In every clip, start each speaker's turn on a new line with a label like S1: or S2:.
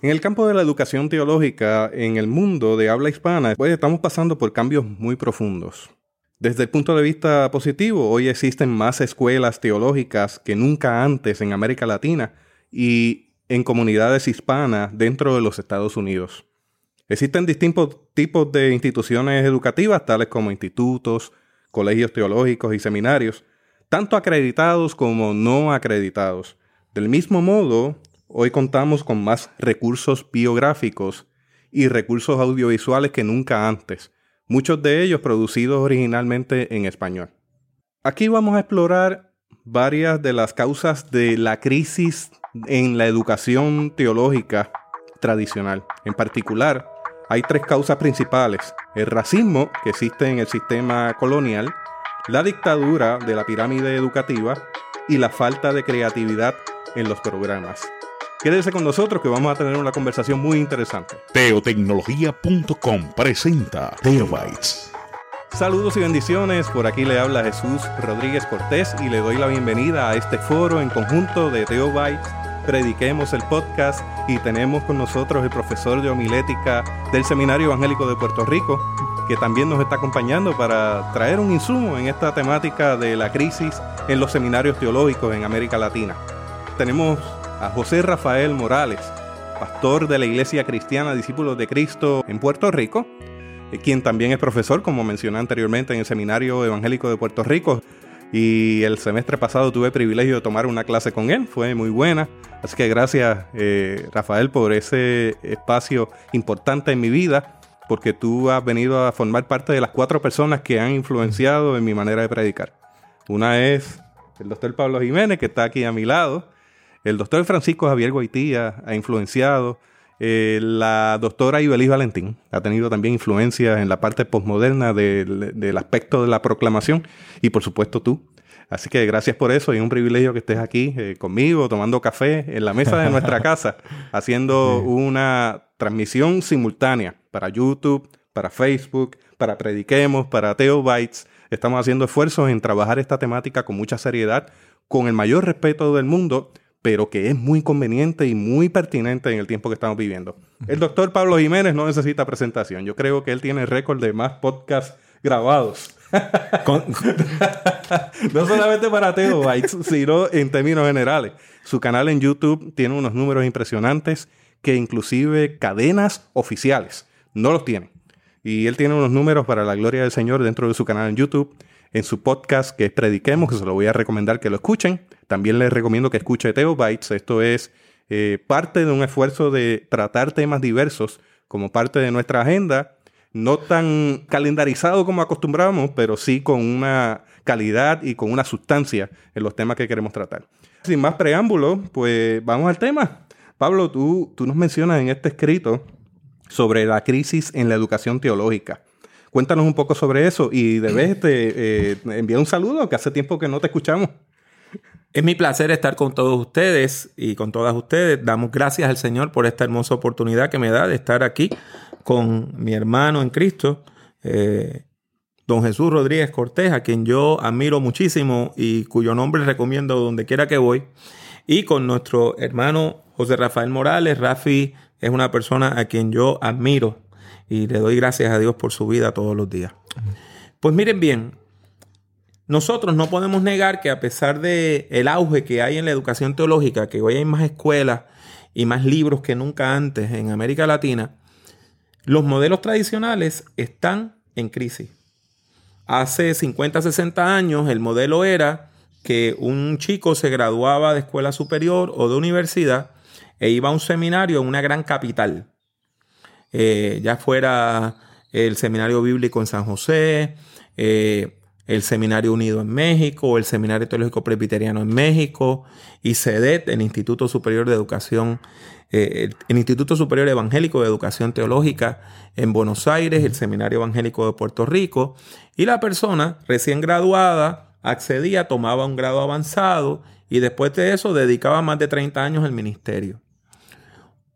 S1: En el campo de la educación teológica en el mundo de habla hispana, pues estamos pasando por cambios muy profundos. Desde el punto de vista positivo, hoy existen más escuelas teológicas que nunca antes en América Latina y en comunidades hispanas dentro de los Estados Unidos. Existen distintos tipos de instituciones educativas, tales como institutos, colegios teológicos y seminarios, tanto acreditados como no acreditados. Del mismo modo, hoy contamos con más recursos biográficos y recursos audiovisuales que nunca antes, muchos de ellos producidos originalmente en español. Aquí vamos a explorar varias de las causas de la crisis en la educación teológica tradicional. En particular, hay tres causas principales. El racismo que existe en el sistema colonial, la dictadura de la pirámide educativa y la falta de creatividad en los programas. Quédese con nosotros que vamos a tener una conversación muy interesante.
S2: Teotecnología.com presenta Teobytes.
S1: Saludos y bendiciones, por aquí le habla Jesús Rodríguez Cortés y le doy la bienvenida a este foro en conjunto de Teobytes Prediquemos el podcast y tenemos con nosotros el profesor de homilética del Seminario Evangélico de Puerto Rico, que también nos está acompañando para traer un insumo en esta temática de la crisis en los seminarios teológicos en América Latina. Tenemos a José Rafael Morales, pastor de la Iglesia Cristiana Discípulos de Cristo en Puerto Rico, eh, quien también es profesor, como mencioné anteriormente, en el Seminario Evangélico de Puerto Rico. Y el semestre pasado tuve el privilegio de tomar una clase con él, fue muy buena. Así que gracias, eh, Rafael, por ese espacio importante en mi vida, porque tú has venido a formar parte de las cuatro personas que han influenciado en mi manera de predicar. Una es el doctor Pablo Jiménez, que está aquí a mi lado. El doctor Francisco Javier Goitía ha influenciado. Eh, la doctora Ibelis Valentín ha tenido también influencia en la parte postmoderna del, aspecto de la proclamación y por supuesto tú. Así que gracias por eso y un privilegio que estés aquí eh, conmigo tomando café en la mesa de nuestra casa, haciendo una transmisión simultánea para YouTube, para Facebook, para Prediquemos, para Teobytes. Estamos haciendo esfuerzos en trabajar esta temática con mucha seriedad, con el mayor respeto del mundo, pero que es muy conveniente y muy pertinente en el tiempo que estamos viviendo. El doctor Pablo Jiménez no necesita presentación. Yo creo que él tiene récord de más podcasts grabados. no solamente para Teo sino en términos generales. Su canal en YouTube tiene unos números impresionantes que inclusive cadenas oficiales no los tienen. Y él tiene unos números para la gloria del Señor dentro de su canal en YouTube en su podcast que es Prediquemos, que se lo voy a recomendar que lo escuchen. También les recomiendo que escuche Teo Bytes. Esto es eh, parte de un esfuerzo de tratar temas diversos como parte de nuestra agenda. No tan calendarizado como acostumbramos, pero sí con una calidad y con una sustancia en los temas que queremos tratar. Sin más preámbulo, pues vamos al tema. Pablo, tú, tú nos mencionas en este escrito sobre la crisis en la educación teológica. Cuéntanos un poco sobre eso y debes te eh, enviar un saludo, que hace tiempo que no te escuchamos.
S3: Es mi placer estar con todos ustedes y con todas ustedes. Damos gracias al Señor por esta hermosa oportunidad que me da de estar aquí con mi hermano en Cristo, eh, don Jesús Rodríguez Cortés, a quien yo admiro muchísimo y cuyo nombre recomiendo donde quiera que voy, y con nuestro hermano José Rafael Morales. Rafi es una persona a quien yo admiro y le doy gracias a Dios por su vida todos los días. Pues miren bien, nosotros no podemos negar que a pesar de el auge que hay en la educación teológica, que hoy hay más escuelas y más libros que nunca antes en América Latina, los modelos tradicionales están en crisis. Hace 50, 60 años el modelo era que un chico se graduaba de escuela superior o de universidad e iba a un seminario en una gran capital. Eh, ya fuera el Seminario Bíblico en San José, eh, el Seminario Unido en México, el Seminario Teológico Presbiteriano en México, y CEDET, el Instituto Superior de Educación, eh, el Instituto Superior Evangélico de Educación Teológica en Buenos Aires, el Seminario Evangélico de Puerto Rico, y la persona recién graduada accedía, tomaba un grado avanzado y después de eso dedicaba más de 30 años al ministerio.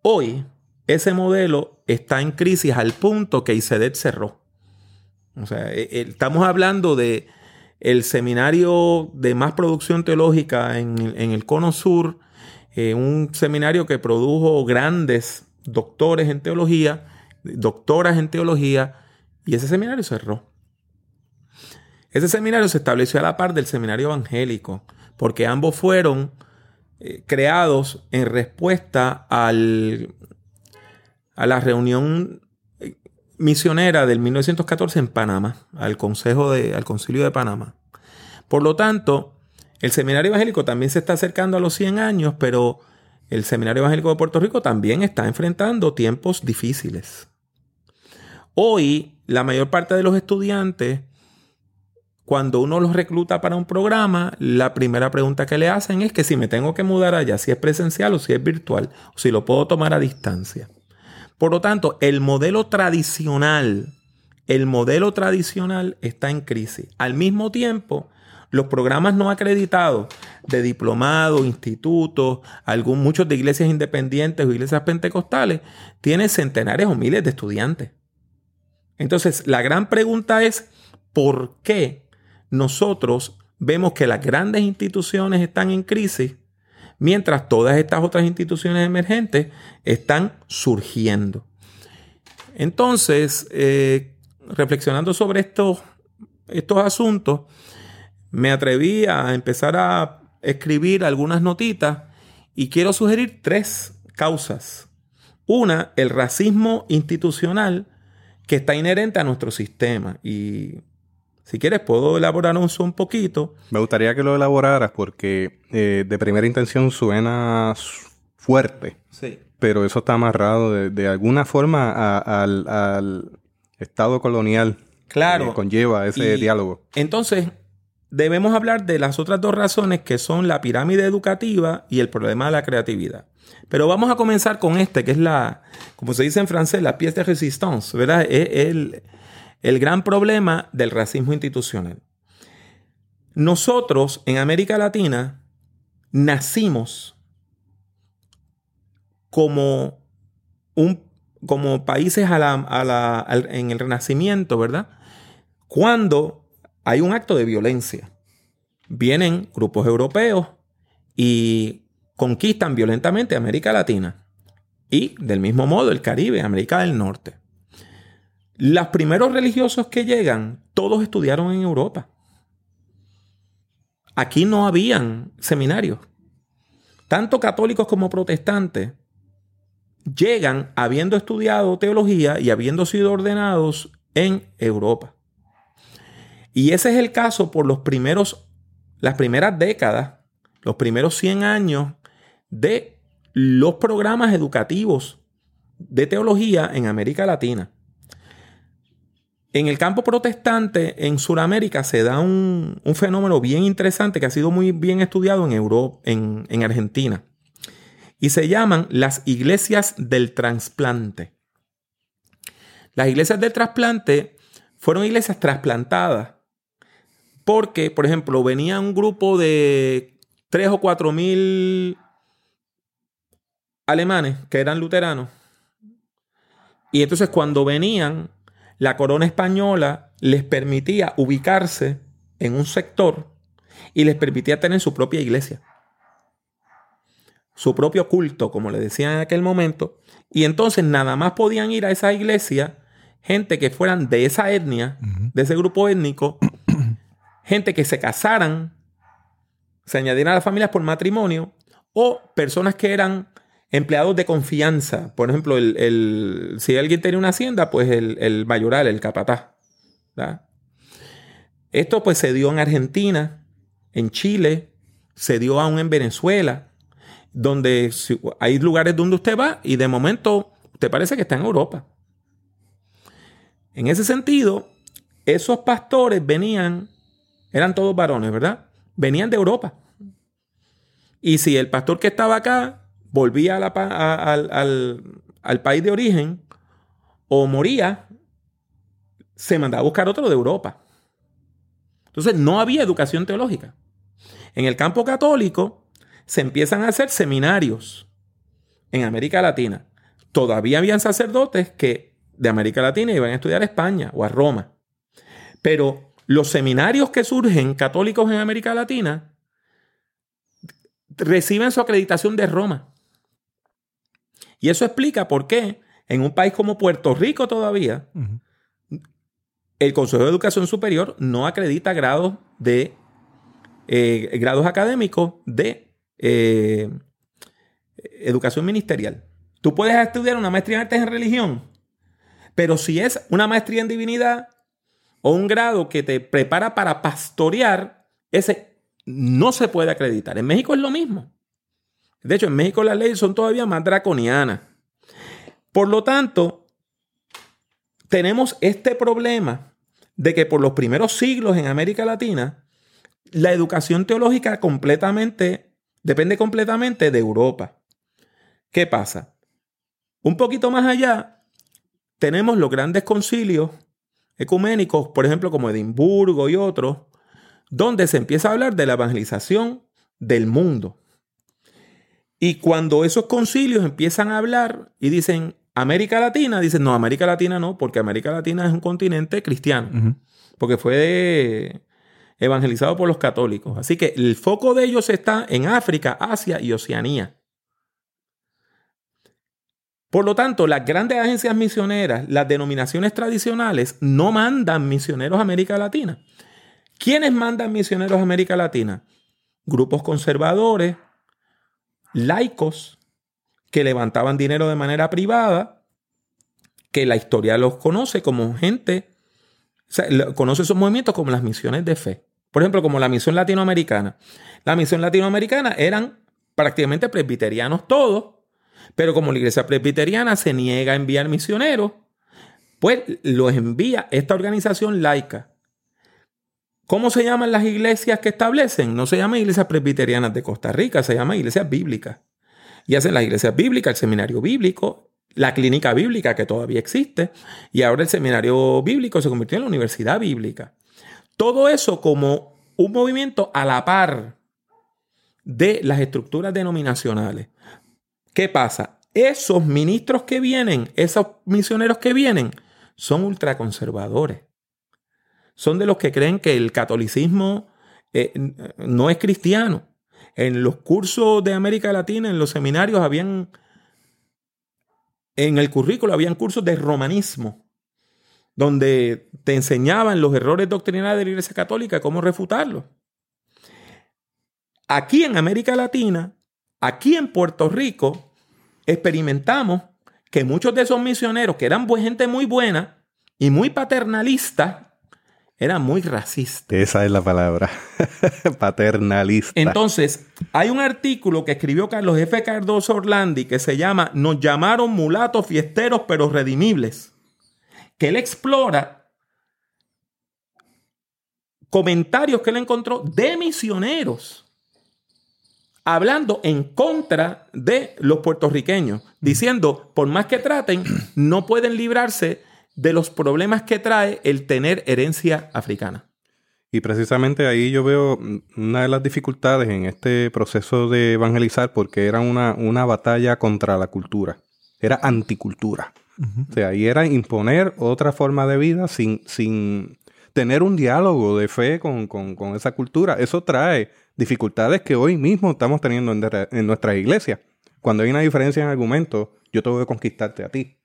S3: Hoy, ese modelo está en crisis al punto que ICEDET cerró. O sea, e, e, estamos hablando de el seminario de más producción teológica en, el cono sur eh, un seminario que produjo grandes doctores en teología, doctoras en teología, y ese seminario cerró. Ese seminario se estableció a la par del seminario evangélico, porque ambos fueron eh, creados en respuesta al, a la reunión eh, misionera del 1914 en Panamá, al Consejo de, al Concilio de Panamá. Por lo tanto, el seminario evangélico también se está acercando a los 100 años, pero el seminario evangélico de Puerto Rico también está enfrentando tiempos difíciles. Hoy, la mayor parte de los estudiantes, cuando uno los recluta para un programa, la primera pregunta que le hacen es que si me tengo que mudar allá, si es presencial o si es virtual, si lo puedo tomar a distancia. Por lo tanto, el modelo tradicional, el modelo tradicional está en crisis. Al mismo tiempo, los programas no acreditados de diplomado, institutos, algún, muchos de iglesias independientes o iglesias pentecostales, tienen centenares o miles de estudiantes. Entonces, la gran pregunta es, ¿por qué nosotros vemos que las grandes instituciones están en crisis mientras todas estas otras instituciones emergentes están surgiendo? Entonces, eh, reflexionando sobre estos, estos asuntos, me atreví a empezar a escribir algunas notitas y quiero sugerir tres causas. Una, el racismo institucional que está inherente a nuestro sistema. Y si quieres, puedo elaborar un poquito.
S1: Me gustaría que lo elaboraras porque eh, de primera intención suena fuerte. Sí. Pero eso está amarrado de, alguna forma al, Estado colonial.
S3: Claro.
S1: Que conlleva ese diálogo.
S3: Entonces, debemos hablar de las otras dos razones que son la pirámide educativa y el problema de la creatividad. Pero vamos a comenzar con este, que es la, como se dice en francés, la pièce de résistance, ¿verdad? Es el, el gran problema del racismo institucional. Nosotros en América Latina nacimos como, un, como países a la, en el Renacimiento, ¿verdad? Cuando hay un acto de violencia. Vienen grupos europeos y conquistan violentamente América Latina y del mismo modo el Caribe, América del Norte. Los primeros religiosos que llegan, todos estudiaron en Europa. Aquí no habían seminarios. Tanto católicos como protestantes llegan habiendo estudiado teología y habiendo sido ordenados en Europa. Y ese es el caso por los primeros, las primeras décadas, los primeros 100 años de los programas educativos de teología en América Latina. En el campo protestante, en Sudamérica, se da un, fenómeno bien interesante que ha sido muy bien estudiado en, Europa, en, en Argentina. Y se llaman las iglesias del trasplante. Las iglesias del trasplante fueron iglesias trasplantadas porque, por ejemplo, venía un grupo de 3 o 4 mil alemanes que eran luteranos. Y entonces cuando venían, la corona española les permitía ubicarse en un sector y les permitía tener su propia iglesia. Su propio culto, como le decían en aquel momento. Y entonces nada más podían ir a esa iglesia gente que fueran de esa etnia, de ese grupo étnico, gente que se casaran, se añadieran a las familias por matrimonio, o personas que eran empleados de confianza. Por ejemplo, el, si alguien tenía una hacienda, pues el, mayoral, el capataz. Esto pues se dio en Argentina, en Chile, se dio aún en Venezuela, donde hay lugares donde usted va y de momento te parece que está en Europa. En ese sentido, esos pastores venían, eran todos varones, ¿verdad? Venían de Europa. Y si el pastor que estaba acá volvía al, país de origen o moría, se mandaba a buscar otro de Europa. Entonces no había educación teológica. En el campo católico se empiezan a hacer seminarios en América Latina. Todavía habían sacerdotes que de América Latina iban a estudiar a España o a Roma. Pero los seminarios que surgen católicos en América Latina reciben su acreditación de Roma. Y eso explica por qué en un país como Puerto Rico todavía, el Consejo de Educación Superior no acredita grados de eh, grados académicos de eh, educación ministerial. Tú puedes estudiar una maestría en artes en religión, pero si es una maestría en divinidad o un grado que te prepara para pastorear, ese no se puede acreditar. En México es lo mismo. De hecho, en México las leyes son todavía más draconianas. Por lo tanto, tenemos este problema de que por los primeros siglos en América Latina, la educación teológica completamente depende completamente de Europa. ¿Qué pasa? Un poquito más allá, tenemos los grandes concilios ecuménicos, por ejemplo, como Edimburgo y otros, donde se empieza a hablar de la evangelización del mundo. Y cuando esos concilios empiezan a hablar y dicen América Latina, dicen no, América Latina no, porque América Latina es un continente cristiano, porque fue evangelizado por los católicos. Así que el foco de ellos está en África, Asia y Oceanía. Por lo tanto, las grandes agencias misioneras, las denominaciones tradicionales, no mandan misioneros a América Latina. ¿Quiénes mandan misioneros a América Latina? Grupos conservadores, laicos que levantaban dinero de manera privada, que la historia los conoce como gente, conoce esos movimientos como las misiones de fe. Por ejemplo, como la misión latinoamericana. La misión latinoamericana eran prácticamente presbiterianos todos, pero como la iglesia presbiteriana se niega a enviar misioneros, pues los envía esta organización laica. ¿Cómo se llaman las iglesias que establecen? No se llaman iglesias presbiterianas de Costa Rica, se llaman iglesias bíblicas. Y hacen las iglesias bíblicas, el seminario bíblico, la clínica bíblica que todavía existe, y ahora el seminario bíblico se convirtió en la universidad bíblica. Todo eso como un movimiento a la par de las estructuras denominacionales. ¿Qué pasa? Esos ministros que vienen, esos misioneros que vienen, son ultraconservadores son de los que creen que el catolicismo eh, no es cristiano. En los cursos de América Latina, en los seminarios, habían, en el currículo habían cursos de romanismo, donde te enseñaban los errores doctrinales de la Iglesia Católica, cómo refutarlos. Aquí en América Latina, aquí en Puerto Rico, experimentamos que muchos de esos misioneros, que eran gente muy buena y muy paternalistas, era muy racista.
S1: Esa es la palabra, paternalista.
S3: Entonces, hay un artículo que escribió Carlos F. Cardoso Orlandi que se llama Nos llamaron mulatos fiesteros pero redimibles, que él explora comentarios que él encontró de misioneros hablando en contra de los puertorriqueños, diciendo, por más que traten, no pueden librarse de los problemas que trae el tener herencia africana.
S1: Y precisamente ahí yo veo una de las dificultades en este proceso de evangelizar porque era una, una batalla contra la cultura, era anticultura. O sea, ahí era imponer otra forma de vida sin, sin tener un diálogo de fe con, esa cultura. Eso trae dificultades que hoy mismo estamos teniendo en, en nuestra iglesia. Cuando hay una diferencia en argumento, yo tengo que conquistarte a ti.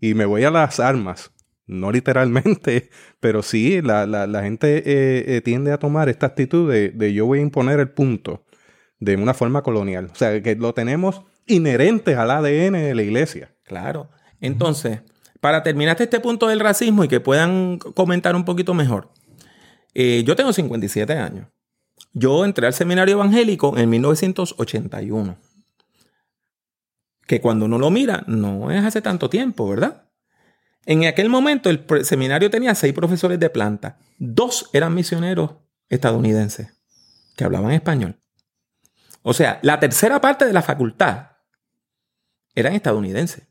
S1: Y me voy a las armas. No literalmente, pero sí, la, gente eh, eh, tiende a tomar esta actitud de, yo voy a imponer el punto de una forma colonial. O sea, que lo tenemos inherente al ADN de la iglesia.
S3: Claro. Entonces, para terminar este punto del racismo y que puedan comentar un poquito mejor, eh, yo tengo 57 años. Yo entré al seminario evangélico en 1981 que cuando uno lo mira no es hace tanto tiempo, ¿verdad? En aquel momento el seminario tenía seis profesores de planta. Dos eran misioneros estadounidenses que hablaban español. O sea, la tercera parte de la facultad eran estadounidenses.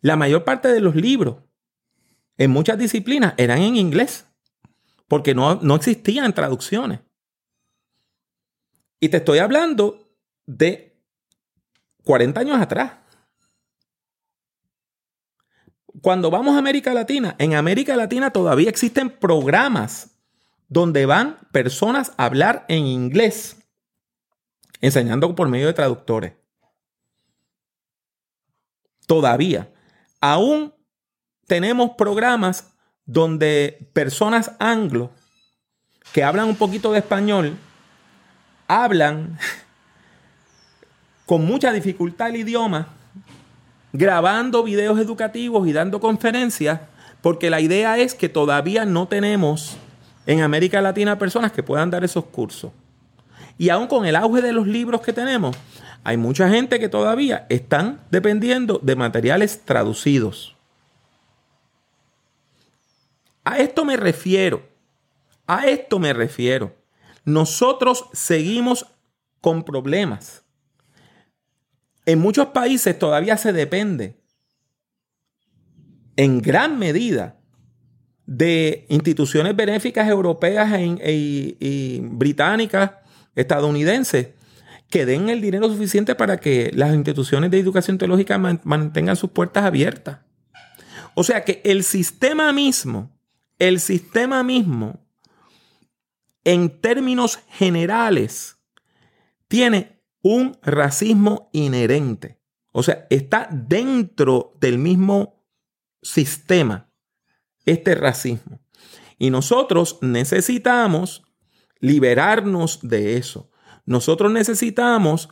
S3: La mayor parte de los libros en muchas disciplinas eran en inglés, porque no, no existían traducciones. Y te estoy hablando de 40 años atrás. Cuando vamos a América Latina, en América Latina todavía existen programas donde van personas a hablar en inglés. enseñando por medio de traductores. Todavía. Aún tenemos programas donde personas anglo que hablan un poquito de español hablan con mucha dificultad el idioma, grabando videos educativos y dando conferencias, porque la idea es que todavía no tenemos en América Latina personas que puedan dar esos cursos. Y aún con el auge de los libros que tenemos, hay mucha gente que todavía están dependiendo de materiales traducidos. A esto me refiero. A esto me refiero. Nosotros seguimos con problemas. En muchos países todavía se depende en gran medida de instituciones benéficas europeas y, británicas, estadounidenses, que den el dinero suficiente para que las instituciones de educación teológica mantengan sus puertas abiertas. O sea que el sistema mismo, el sistema mismo, en términos generales, tiene un racismo inherente. O sea, está dentro del mismo sistema este racismo. Y nosotros necesitamos liberarnos de eso. Nosotros necesitamos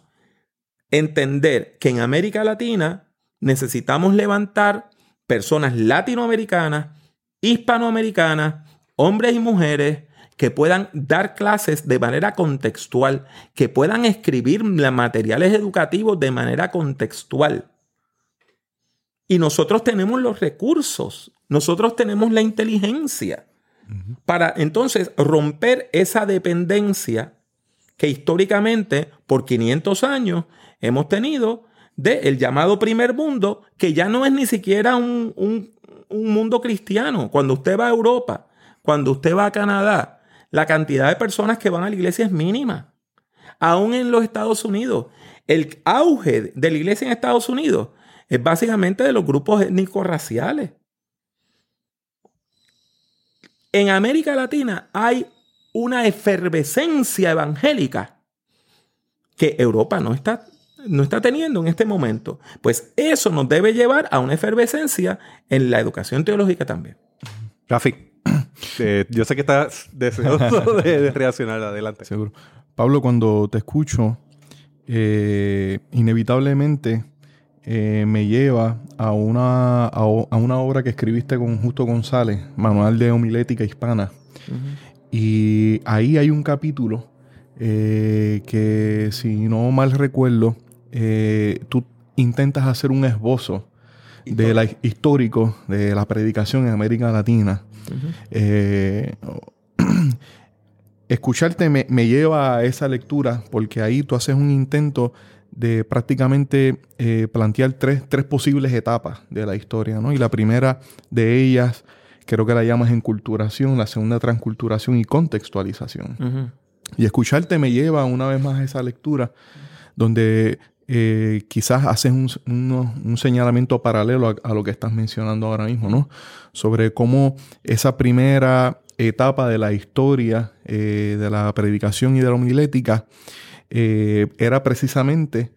S3: entender que en América Latina necesitamos levantar personas latinoamericanas, hispanoamericanas, hombres y mujeres que puedan dar clases de manera contextual, que puedan escribir materiales educativos de manera contextual. Y nosotros tenemos los recursos, nosotros tenemos la inteligencia para entonces romper esa dependencia que históricamente por 500 años hemos tenido del llamado primer mundo, que ya no es ni siquiera un, un mundo cristiano. Cuando usted va a Europa, cuando usted va a Canadá, la cantidad de personas que van a la iglesia es mínima. Aún en los Estados Unidos, el auge de la iglesia en Estados Unidos es básicamente de los grupos étnicos raciales. En América Latina hay una efervescencia evangélica que Europa no está, no está teniendo en este momento. Pues eso nos debe llevar a una efervescencia en la educación teológica también.
S1: Rafi, eh, yo sé que estás deseoso de, reaccionar adelante.
S4: Seguro. Pablo, cuando te escucho, eh, inevitablemente eh, me lleva a una, a, una obra que escribiste con Justo González, Manual de Homilética Hispana. Y ahí hay un capítulo que, si no mal recuerdo, tú intentas hacer un esbozo de la, histórico de la predicación en América Latina. escucharte me, me, lleva a esa lectura porque ahí tú haces un intento de prácticamente eh, plantear tres, posibles etapas de la historia, ¿no? Y la primera de ellas, creo que la llamas enculturación, la segunda transculturación y contextualización. Y escucharte me lleva una vez más a esa lectura donde eh, quizás haces un, señalamiento paralelo a, lo que estás mencionando ahora mismo, ¿no? Sobre cómo esa primera etapa de la historia eh, de la predicación y de la homilética eh, era precisamente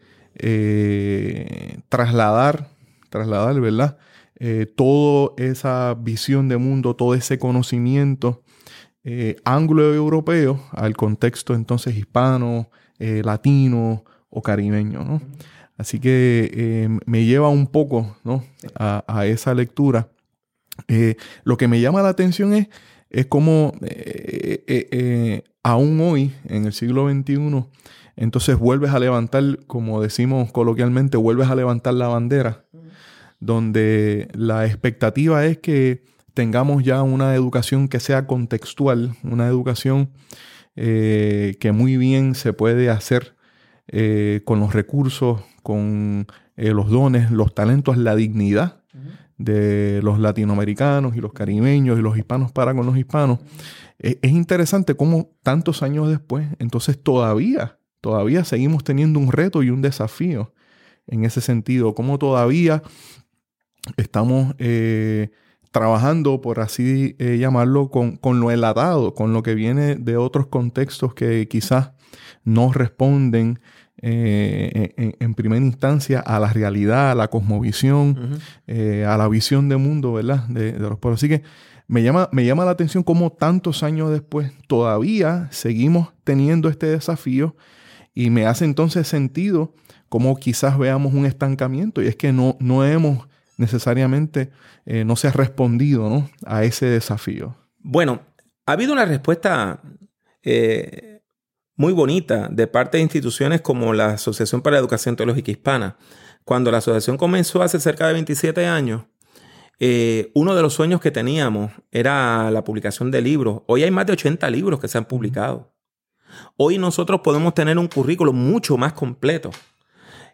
S4: trasladar, trasladar, ¿verdad? Toda esa visión de mundo, todo ese conocimiento anglo-europeo al contexto entonces hispano, latino o caribeño, ¿no? Así que me lleva un poco ¿no? a, esa lectura. lo que me llama la atención es, es cómo aún hoy, en el siglo XXI, entonces vuelves a levantar, como decimos coloquialmente, vuelves a levantar la bandera, donde la expectativa es que tengamos ya una educación que sea contextual, una educación eh, que muy bien se puede hacer eh, con los recursos, con eh, los dones, los talentos, la dignidad de los latinoamericanos y los caribeños y los hispanos para con los hispanos. es interesante cómo tantos años después, entonces todavía todavía seguimos teniendo un reto y un desafío en ese sentido, como todavía estamos eh, trabajando, por así eh, llamarlo, con, lo enlatado, con lo que viene de otros contextos que quizás no responden eh, en, en primera instancia a la realidad, a la cosmovisión, eh, a la visión de mundo, ¿verdad? De, de los pueblos. Así que me llama, me llama la atención cómo tantos años después todavía seguimos teniendo este desafío y me hace entonces sentido cómo quizás veamos un estancamiento y es que no, no hemos necesariamente, eh, no se ha respondido ¿no? a ese desafío.
S3: Bueno, ha habido una respuesta eh, muy bonita de parte de instituciones como la Asociación para la Educación Teológica Hispana. Cuando la asociación comenzó hace cerca de 27 años, eh, uno de los sueños que teníamos era la publicación de libros. Hoy hay más de 80 libros que se han publicado. Hoy nosotros podemos tener un currículo mucho más completo.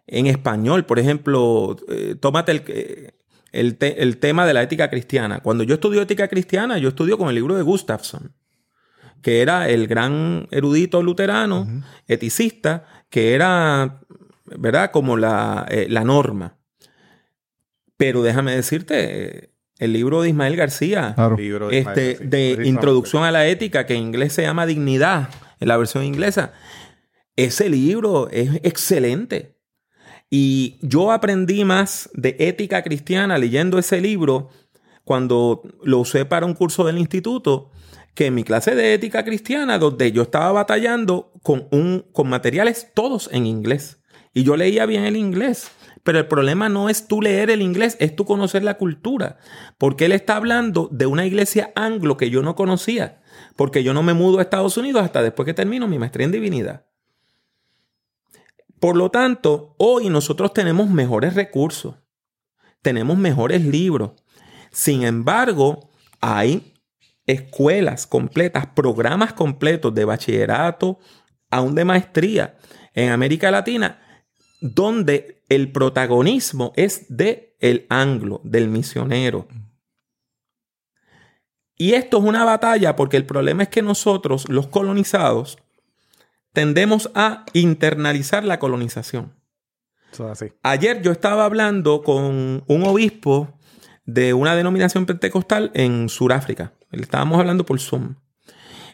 S3: En español, por ejemplo, eh, tómate el, eh, el, el tema de la ética cristiana. Cuando yo estudio ética cristiana, yo estudio con el libro de Gustafson, que era el gran erudito luterano, eticista, que era, ¿verdad?, como la, eh, la norma. Pero déjame decirte, eh, el libro de Ismael García,
S4: Claro.
S1: Libro de Ismael
S3: este,
S1: García,
S3: de. Introducción a la Ética, que en inglés se llama Dignidad, en la versión inglesa. Ese libro es excelente. Y yo aprendí más de ética cristiana leyendo ese libro cuando lo usé para un curso del instituto que en mi clase de ética cristiana, donde yo estaba batallando con, un, con materiales todos en inglés. Y yo leía bien el inglés. Pero el problema no es tú leer el inglés, es tú conocer la cultura. Porque él está hablando de una iglesia anglo que yo no conocía. Porque yo no me mudo a Estados Unidos hasta después que termino mi maestría en divinidad. Por lo tanto, hoy nosotros tenemos mejores recursos, tenemos mejores libros. Sin embargo, hay escuelas completas, programas completos de bachillerato, aún de maestría en América Latina, donde el protagonismo es de el anglo, del misionero. Y esto es una batalla porque el problema es que nosotros, los colonizados, tendemos a internalizar la colonización.
S1: Eso es así.
S3: Ayer yo estaba hablando con un obispo de una denominación pentecostal en Sudáfrica. Le estábamos hablando por Zoom.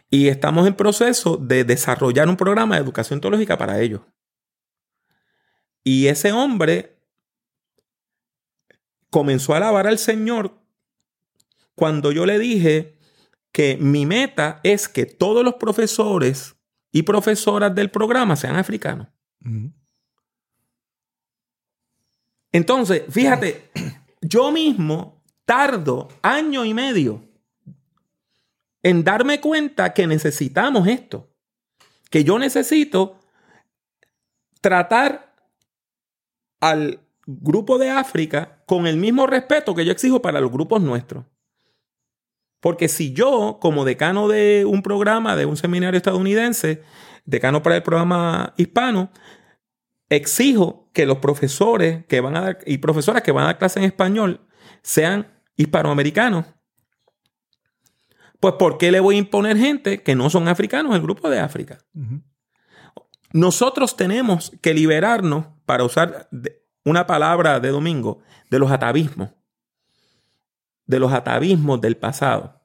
S3: Y estamos en proceso de desarrollar un programa de educación teológica para ellos. Y ese hombre comenzó a alabar al Señor cuando yo le dije que mi meta es que todos los profesores y profesoras del programa sean africanos. Entonces, fíjate, yo mismo tardo año y medio en darme cuenta que necesitamos esto. Que yo necesito tratar al grupo de África con el mismo respeto que yo exijo para los grupos nuestros. Porque si yo, como decano de un programa, de un seminario estadounidense, decano para el programa hispano, exijo que los profesores que van a dar y profesoras que van a dar clase en español sean hispanoamericanos. Pues ¿por qué le voy a imponer gente que no son africanos el grupo de África? Nosotros tenemos que liberarnos, para usar una palabra de domingo, de los atavismos, de los atavismos del pasado.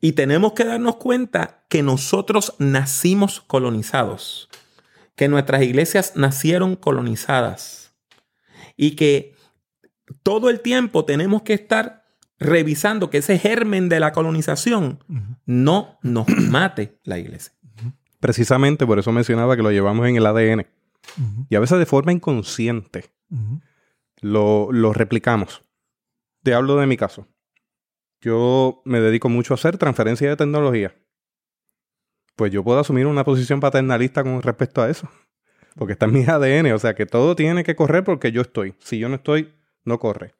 S3: Y tenemos que darnos cuenta que nosotros nacimos colonizados, que nuestras iglesias nacieron colonizadas. Y que todo el tiempo tenemos que estar revisando que ese germen de la colonización no nos mate la iglesia.
S1: Precisamente por eso mencionaba que lo llevamos en el ADN. Y a veces de forma inconsciente lo, lo replicamos. Te hablo de mi caso. Yo me dedico mucho a hacer transferencia de tecnología. Pues yo puedo asumir una posición paternalista con respecto a eso. Porque está en mi ADN. O sea que todo tiene que correr porque yo estoy. Si yo no estoy, no corre.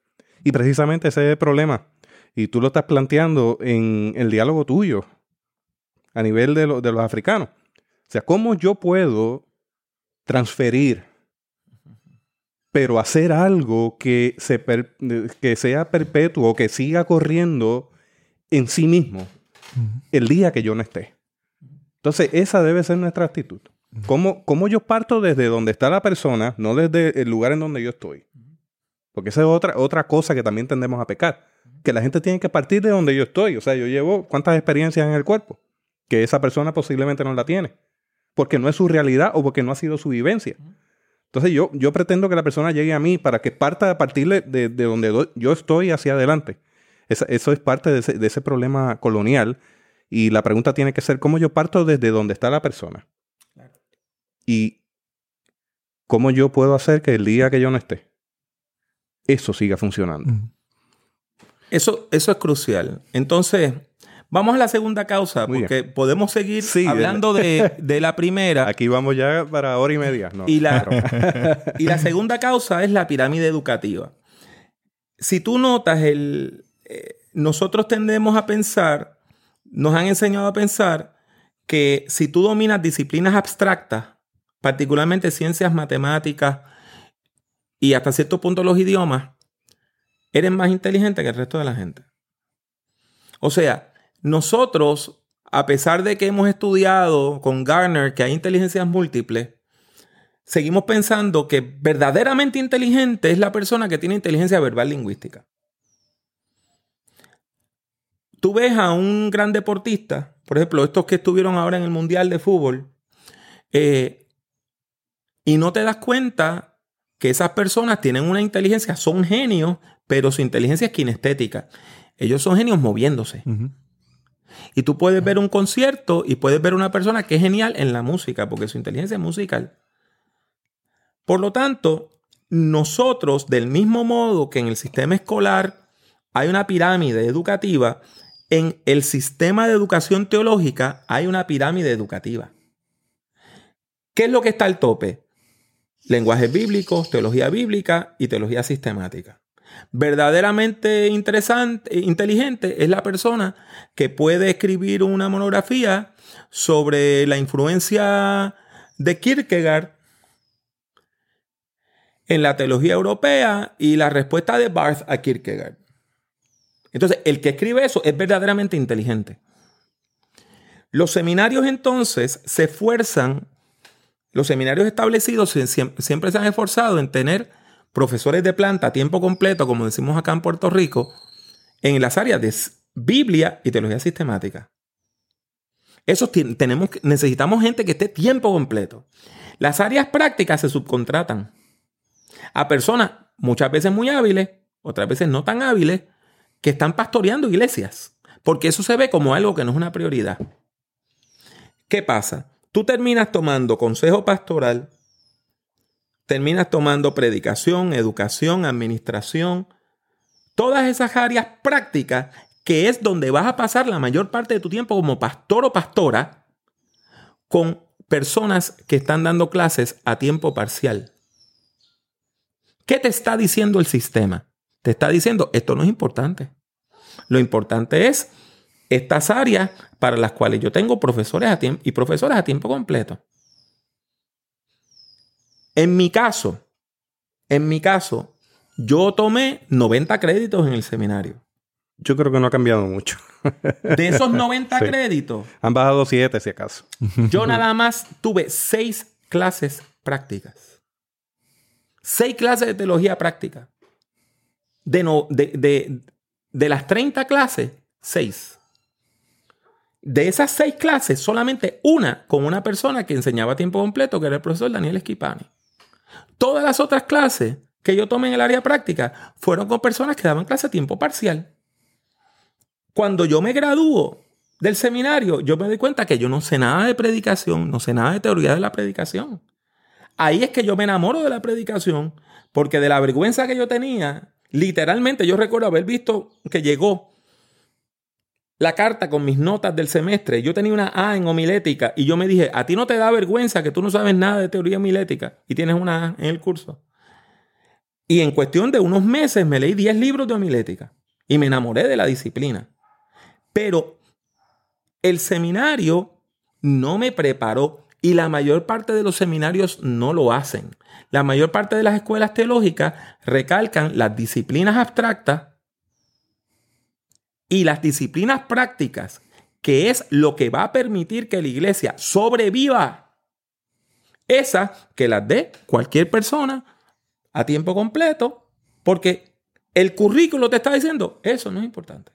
S1: Y precisamente ese es el problema. Y tú lo estás planteando en el diálogo tuyo a nivel de, lo- de los africanos. O sea, ¿cómo yo puedo transferir pero hacer algo que, se per- que sea perpetuo, que siga corriendo en sí mismo el día que yo no esté. Entonces, esa debe ser nuestra actitud. ¿Cómo, cómo yo parto desde donde está la persona, no desde el lugar en donde yo estoy? Porque esa es otra, otra cosa que también tendemos a pecar. Que la gente tiene que partir de donde yo estoy. O sea, yo llevo cuántas experiencias en el cuerpo que esa persona posiblemente no la tiene. porque no es su realidad o porque no ha sido su vivencia. Entonces yo, yo pretendo que la persona llegue a mí para que parta a partir de, de donde yo estoy hacia adelante. eso es parte de ese, de ese, problema colonial. Y la pregunta tiene que ser, ¿cómo yo parto desde donde está la persona? Y cómo yo puedo hacer que el día que yo no esté, eso siga funcionando.
S3: Eso, eso es crucial. Entonces, Vamos a la segunda causa, porque podemos seguir hablando de, la primera.
S1: Aquí vamos ya para hora y media.
S3: y, la, y la segunda causa es la pirámide educativa. Si tú notas, el, eh, nosotros tendemos a pensar, nos han enseñado a pensar que si tú dominas disciplinas abstractas, particularmente ciencias matemáticas y hasta cierto punto los idiomas, eres más inteligente que el resto de la gente. O sea, nosotros, a pesar de que hemos estudiado con Garner que hay inteligencias múltiples, seguimos pensando que verdaderamente inteligente es la persona que tiene inteligencia verbal lingüística. Tú ves a un gran deportista, por ejemplo, estos que estuvieron ahora en el Mundial de Fútbol, eh, y no te das cuenta que esas personas tienen una inteligencia, son genios, pero su inteligencia es kinestética. Ellos son genios moviéndose. Y tú puedes ver un concierto y puedes ver una persona que es genial en la música, porque su inteligencia es musical. Por lo tanto, nosotros, del mismo modo que en el sistema escolar hay una pirámide educativa, en el sistema de educación teológica hay una pirámide educativa. ¿Qué es lo que está al tope? Lenguajes bíblicos, teología bíblica y teología sistemática. Verdaderamente interesante, inteligente es la persona que puede escribir una monografía sobre la influencia de Kierkegaard en la teología europea y la respuesta de Barth a Kierkegaard. Entonces, el que escribe eso es verdaderamente inteligente. Los seminarios entonces se esfuerzan, los seminarios establecidos siempre se han esforzado en tener profesores de planta a tiempo completo, como decimos acá en Puerto Rico, en las áreas de Biblia y teología sistemática. Eso tenemos, necesitamos gente que esté tiempo completo. Las áreas prácticas se subcontratan a personas muchas veces muy hábiles, otras veces no tan hábiles, que están pastoreando iglesias, porque eso se ve como algo que no es una prioridad. ¿Qué pasa? Tú terminas tomando consejo pastoral terminas tomando predicación, educación, administración, todas esas áreas prácticas que es donde vas a pasar la mayor parte de tu tiempo como pastor o pastora con personas que están dando clases a tiempo parcial. ¿Qué te está diciendo el sistema? Te está diciendo, esto no es importante. Lo importante es estas áreas para las cuales yo tengo profesores a tiempo y profesoras a tiempo completo. En mi caso, en mi caso, yo tomé 90 créditos en el seminario.
S1: Yo creo que no ha cambiado mucho.
S3: De esos 90 créditos.
S1: Han bajado 7 si acaso.
S3: Yo nada más tuve 6 clases prácticas. 6 clases de teología práctica. De, no, de, de, de las 30 clases, 6. De esas 6 clases, solamente una con una persona que enseñaba a tiempo completo, que era el profesor Daniel Esquipani. Todas las otras clases que yo tomé en el área práctica fueron con personas que daban clase a tiempo parcial. Cuando yo me gradúo del seminario, yo me doy cuenta que yo no sé nada de predicación, no sé nada de teoría de la predicación. Ahí es que yo me enamoro de la predicación, porque de la vergüenza que yo tenía, literalmente yo recuerdo haber visto que llegó la carta con mis notas del semestre. Yo tenía una A en homilética y yo me dije, a ti no te da vergüenza que tú no sabes nada de teoría homilética y tienes una A en el curso. Y en cuestión de unos meses me leí 10 libros de homilética y me enamoré de la disciplina. Pero el seminario no me preparó y la mayor parte de los seminarios no lo hacen. La mayor parte de las escuelas teológicas recalcan las disciplinas abstractas y las disciplinas prácticas, que es lo que va a permitir que la iglesia sobreviva, esa que las dé cualquier persona a tiempo completo, porque el currículo te está diciendo, eso no es importante.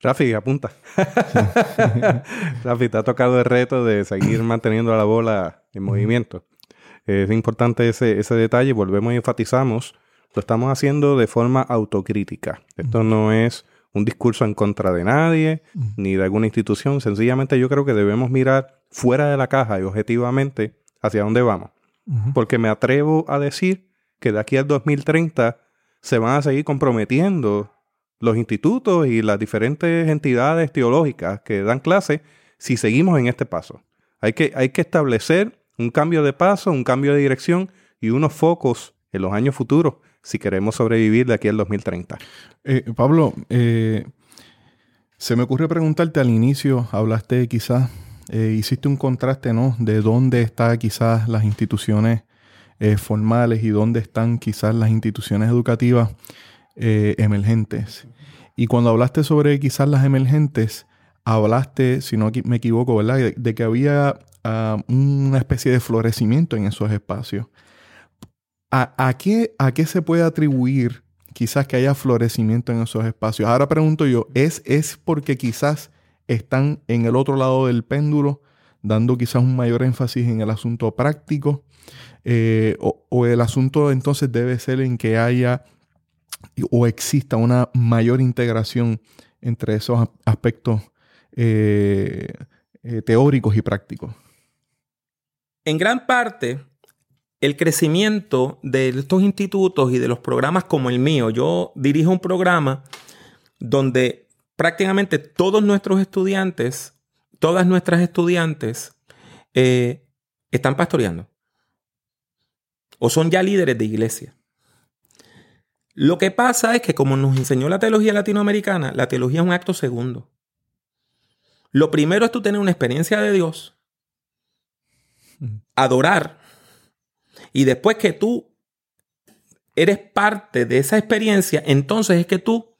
S1: Rafi, apunta. Rafi, te ha tocado el reto de seguir manteniendo la bola en movimiento. Es importante ese, ese detalle, volvemos y enfatizamos, lo estamos haciendo de forma autocrítica. Esto no es un discurso en contra de nadie, ni de alguna institución. Sencillamente yo creo que debemos mirar fuera de la caja y objetivamente hacia dónde vamos. Porque me atrevo a decir que de aquí al 2030 se van a seguir comprometiendo los institutos y las diferentes entidades teológicas que dan clase si seguimos en este paso. Hay que, hay que establecer un cambio de paso, un cambio de dirección y unos focos en los años futuros si queremos sobrevivir de aquí al 2030.
S4: Eh, Pablo, eh, se me ocurrió preguntarte al inicio, hablaste quizás, eh, hiciste un contraste, ¿no? De dónde están quizás las instituciones formales y dónde están quizás las instituciones educativas emergentes. Y cuando hablaste sobre quizás las emergentes, hablaste, si no me equivoco, ¿verdad? De, que había ah, una especie de florecimiento en esos espacios. ¿A, qué, ¿A qué se puede atribuir quizás que haya florecimiento en esos espacios? Ahora pregunto yo, ¿es, ¿es porque quizás están en el otro lado del péndulo, dando quizás un mayor énfasis en el asunto práctico? Eh, o, el asunto entonces debe ser en que haya o exista una mayor integración entre esos aspectos eh, eh, teóricos y prácticos?
S3: En gran parte, el crecimiento de estos institutos y de los programas como el mío. Yo dirijo un programa donde prácticamente todos nuestros estudiantes, todas nuestras estudiantes, eh, están pastoreando. O son ya líderes de iglesia. Lo que pasa es que como nos enseñó la teología latinoamericana, la teología es un acto segundo. Lo primero es tú tener una experiencia de Dios, adorar, y después que tú eres parte de esa experiencia, entonces es que tú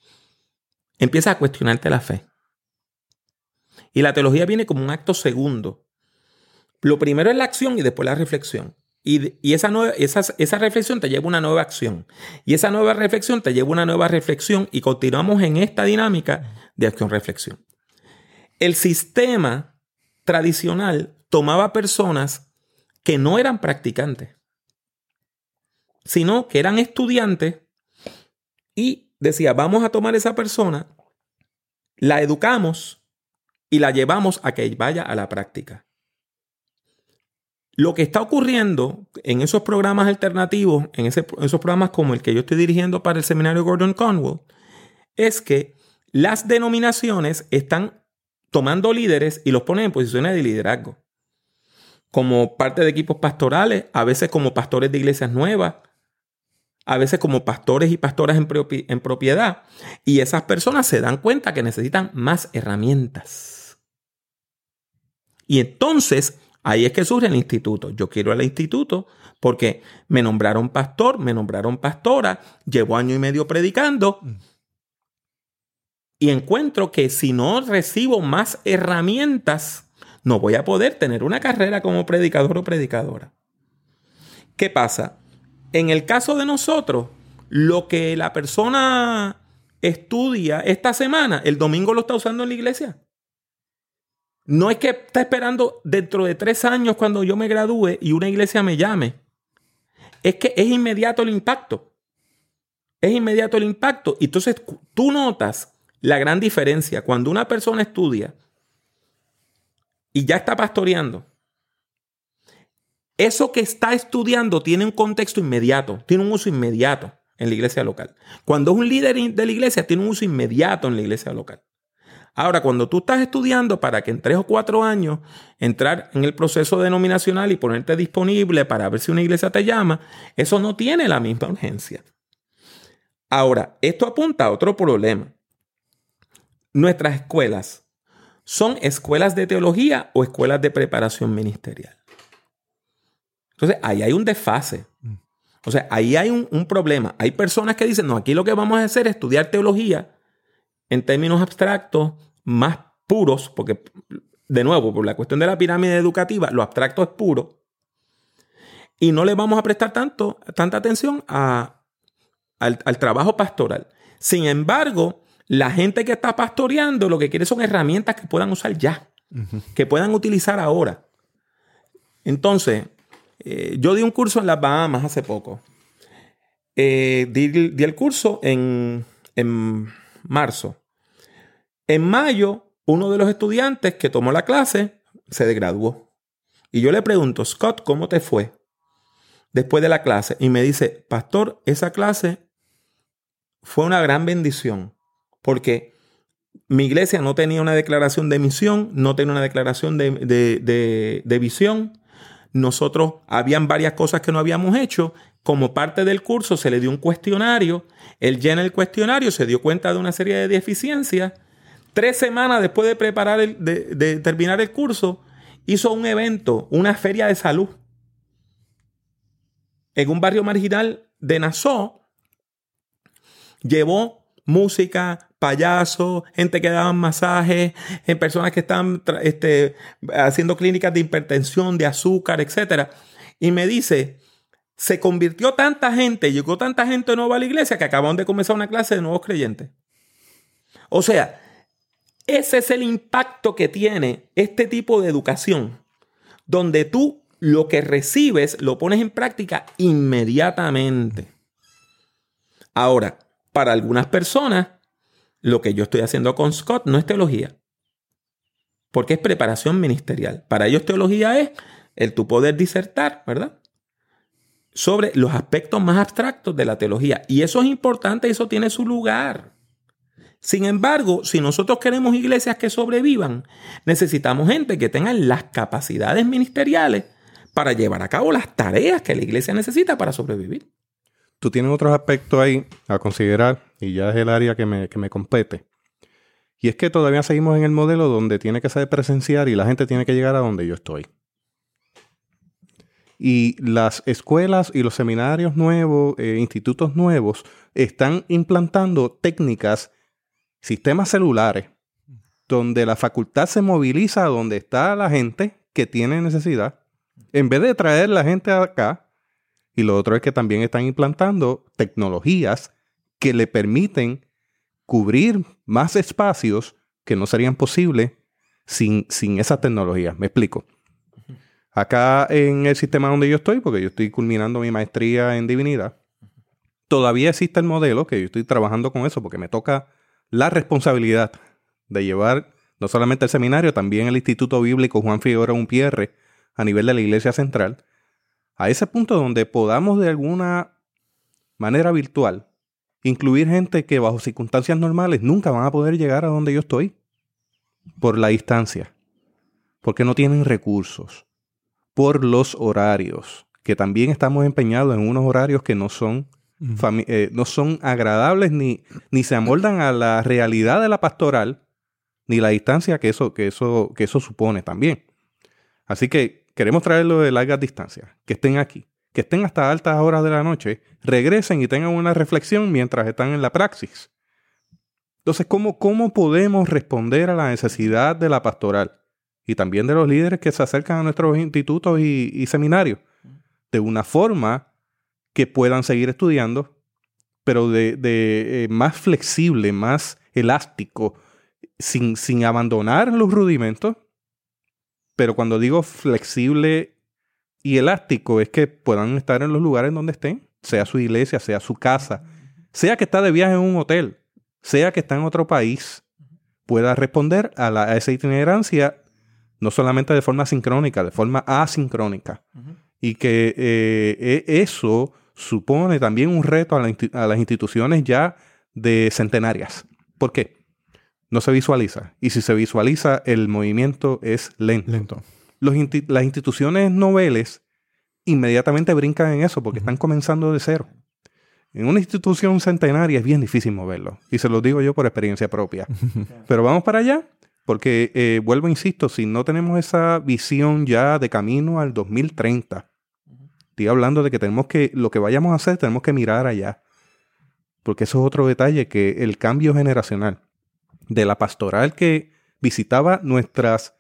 S3: empiezas a cuestionarte la fe. Y la teología viene como un acto segundo. Lo primero es la acción y después la reflexión. Y, esa, nueva, esa, esa reflexión te lleva a una nueva acción. Y esa nueva reflexión te lleva a una nueva reflexión y continuamos en esta dinámica de acción-reflexión. El sistema tradicional tomaba personas que no eran practicantes sino que eran estudiantes y decía, vamos a tomar esa persona, la educamos y la llevamos a que vaya a la práctica. Lo que está ocurriendo en esos programas alternativos, en, esos programas como el que yo estoy dirigiendo para el seminario Gordon Conwell, es que las denominaciones están tomando líderes y los ponen en posiciones de liderazgo. Como parte de equipos pastorales, a veces como pastores de iglesias nuevas, a veces como pastores y pastoras en, propiedad. Y esas personas se dan cuenta que necesitan más herramientas. Y entonces ahí es que surge el instituto. Yo quiero el instituto porque me nombraron pastor, me nombraron pastora, llevo año y medio predicando. Y encuentro que si no recibo más herramientas, no voy a poder tener una carrera como predicador o predicadora. ¿Qué pasa? En el caso de nosotros, lo que la persona estudia esta semana, el domingo lo está usando en la iglesia. No es que está esperando dentro de tres años cuando yo me gradúe y una iglesia me llame. Es que es inmediato el impacto. Es inmediato el impacto. Y entonces tú notas la gran diferencia cuando una persona estudia y ya está pastoreando eso que está estudiando tiene un contexto inmediato, tiene un uso inmediato en la iglesia local. Cuando es un líder de la iglesia, tiene un uso inmediato en la iglesia local. Ahora, cuando tú estás estudiando para que en tres o cuatro años entrar en el proceso denominacional y ponerte disponible para ver si una iglesia te llama, eso no tiene la misma urgencia. Ahora, esto apunta a otro problema. Nuestras escuelas, ¿son escuelas de teología o escuelas de preparación ministerial? Entonces, ahí hay un desfase. Mm. O sea, ahí hay un, problema. Hay personas que dicen, no, aquí lo que vamos a hacer es estudiar teología en términos abstractos más puros, porque, de nuevo, por la cuestión de la pirámide educativa, lo abstracto es puro. Y no le vamos a prestar tanto, tanta atención al, al trabajo pastoral. Sin embargo, La gente que está pastoreando lo que quiere son herramientas que puedan usar ya, que puedan utilizar ahora. Entonces, eh, yo di un curso en las Bahamas hace poco. Eh, di, el curso en, en marzo. En mayo, uno de los estudiantes que tomó la clase se desgraduó. Y yo le pregunto, Scott, ¿cómo te fue? Después de la clase. Y me dice, pastor, esa clase fue una gran bendición porque mi iglesia no tenía una declaración de misión, no tenía una declaración de, visión. Nosotros habían varias cosas que no habíamos hecho. Como parte del curso se le dio un cuestionario. Él llena el cuestionario, se dio cuenta de una serie de deficiencias. Tres semanas después de preparar el, de, terminar el curso, hizo un evento, una feria de salud en un barrio marginal de Nassau. Llevó música, payasos, gente que daban masajes, en personas que están este, haciendo clínicas de hipertensión, de azúcar, etc. Y me dice, se convirtió tanta gente, llegó tanta gente nueva a la iglesia que acaban de comenzar una clase de nuevos creyentes. O sea, ese es el impacto que tiene este tipo de educación, donde tú lo que recibes lo pones en práctica inmediatamente. Ahora, para algunas personas, lo que yo estoy haciendo con Scott no es teología, porque es preparación ministerial. Para ellos teología es el tu poder disertar, ¿verdad? Sobre los aspectos más abstractos de la teología. Y eso es importante, eso tiene su lugar. Sin embargo, si nosotros queremos iglesias que sobrevivan, necesitamos gente que tenga las capacidades ministeriales para llevar a cabo las tareas que la iglesia necesita para sobrevivir.
S1: Tú tienes otros aspectos ahí a considerar y ya es el área que me, que me compete. Y es que todavía seguimos en el modelo donde tiene que ser presenciar y la gente tiene que llegar a donde yo estoy. Y las escuelas y los seminarios nuevos, eh, institutos nuevos, están implantando técnicas, sistemas celulares, donde la facultad se moviliza a donde está la gente que tiene necesidad. En vez de traer la gente acá, y lo otro es que también están implantando tecnologías que le permiten cubrir más espacios que no serían posibles sin, sin esas tecnologías. Me explico. Acá en el sistema donde yo estoy, porque yo estoy culminando mi maestría en divinidad, todavía existe el modelo, que yo estoy trabajando con eso, porque me toca la responsabilidad de llevar no solamente el seminario, también el Instituto Bíblico Juan Figueroa Umpierre a nivel de la Iglesia Central, a ese punto donde podamos de alguna manera virtual incluir gente que bajo circunstancias normales nunca van a poder llegar a donde yo estoy por la distancia, porque no tienen recursos, por los horarios, que también estamos empeñados en unos horarios que no son, eh, no son agradables ni, ni se amoldan a la realidad de la pastoral, ni la distancia que eso, que eso, que eso supone también. Así que queremos traerlo de largas distancias, que estén aquí, que estén hasta altas horas de la noche, regresen y tengan una reflexión mientras están en la praxis. Entonces, ¿cómo, cómo podemos responder a la necesidad de la pastoral y también de los líderes que se acercan a nuestros institutos y, seminarios? De una forma que puedan seguir estudiando, pero de, eh, más flexible, más elástico, sin, sin abandonar los rudimentos, pero cuando digo flexible y elástico, es que puedan estar en los lugares donde estén, sea su iglesia, sea su casa, sea que está de viaje en un hotel, sea que está en otro país, pueda responder a, esa itinerancia no solamente de forma sincrónica, de forma asincrónica. Y que eh, e, eso supone también un reto a, a las instituciones ya de centenarias. ¿Por qué? No se visualiza. Y si se visualiza, el movimiento es lento. las instituciones noveles inmediatamente brincan en eso porque están comenzando de cero. En una institución centenaria es bien difícil moverlo. Y se lo digo yo por experiencia propia. Pero vamos para allá, porque eh, vuelvo, insisto, si no tenemos esa visión ya de camino al 2030, estoy hablando de que tenemos que, lo que vayamos a hacer, tenemos que mirar allá. Porque eso es otro detalle, que el cambio generacional de la pastoral que visitaba nuestras